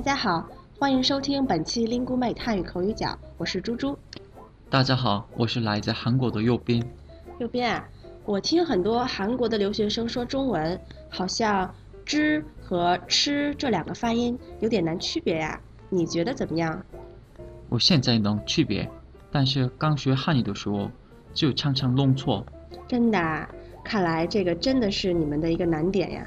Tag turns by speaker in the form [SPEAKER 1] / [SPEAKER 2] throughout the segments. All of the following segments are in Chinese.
[SPEAKER 1] 大家好，欢迎收听本期 Linguemate 汉语口语角，我是猪猪。
[SPEAKER 2] 大家好，我是来自韩国的右边。
[SPEAKER 1] 右边啊，我听很多韩国的留学生说中文，好像“知”和“吃”这两个发音有点难区别呀，你觉得怎么样？
[SPEAKER 2] 我现在能区别，但是刚学汉语的时候就常常弄错。
[SPEAKER 1] 真的啊，看来这个真的是你们的一个难点呀。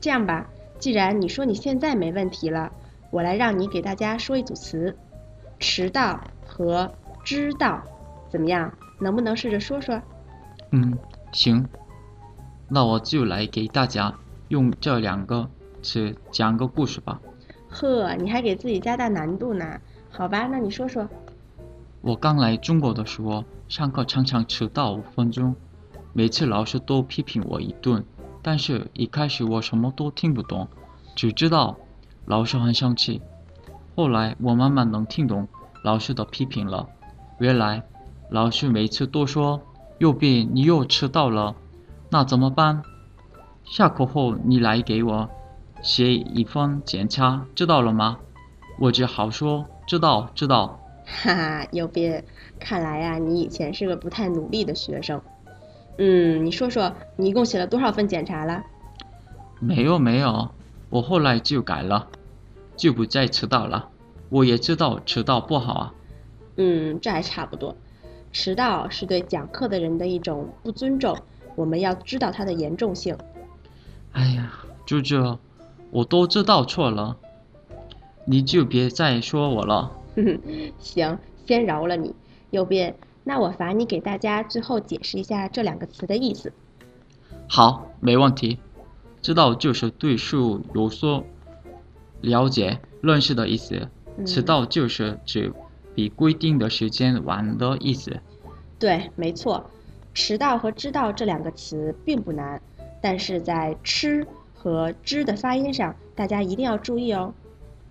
[SPEAKER 1] 这样吧，既然你说你现在没问题了，我来让你给大家说一组词：迟到和。知道，怎么样？能不能试着说说？
[SPEAKER 2] 嗯，行。那我就来给大家用这两个词讲个故事吧。
[SPEAKER 1] 呵，你还给自己加大难度呢？好吧，那你说说。
[SPEAKER 2] 我刚来中国的时候，上课常常迟到五分钟，每次老师都批评我一顿。但是，一开始我什么都听不懂，只知道老师很生气。后来，我慢慢能听懂老师的批评了。原来，老师每次都说：“右边你又迟到了，那怎么办？下课后你来给我写一份检查，知道了吗？”我只好说：“知道，知道。”
[SPEAKER 1] 哈哈，右边，看来呀，你以前是个不太努力的学生。嗯，你说说，你一共写了多少份检查了？
[SPEAKER 2] 没有，没有，我后来就改了，就不再迟到了。我也知道迟到不好啊。
[SPEAKER 1] 嗯，这还差不多。迟到是对讲课的人的一种不尊重，我们要知道它的严重性。
[SPEAKER 2] 哎呀，舅舅，我都知道错了，你就别再说我了。
[SPEAKER 1] 行，先饶了你。右边，那我罚你给大家最后解释一下这两个词的意思。
[SPEAKER 2] 好，没问题。知道就是对事物有所了解、认识的意思。迟到就是指。比规定的时间晚的意思。
[SPEAKER 1] 对，没错，迟到和知道这两个词并不难，但是在吃和知的发音上，大家一定要注意哦。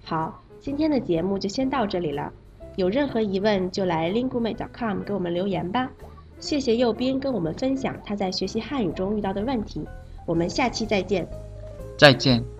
[SPEAKER 1] 好，今天的节目就先到这里了。有任何疑问就来 linguemate.com 给我们留言吧。谢谢右斌跟我们分享他在学习汉语中遇到的问题。我们下期再见。
[SPEAKER 2] 再见。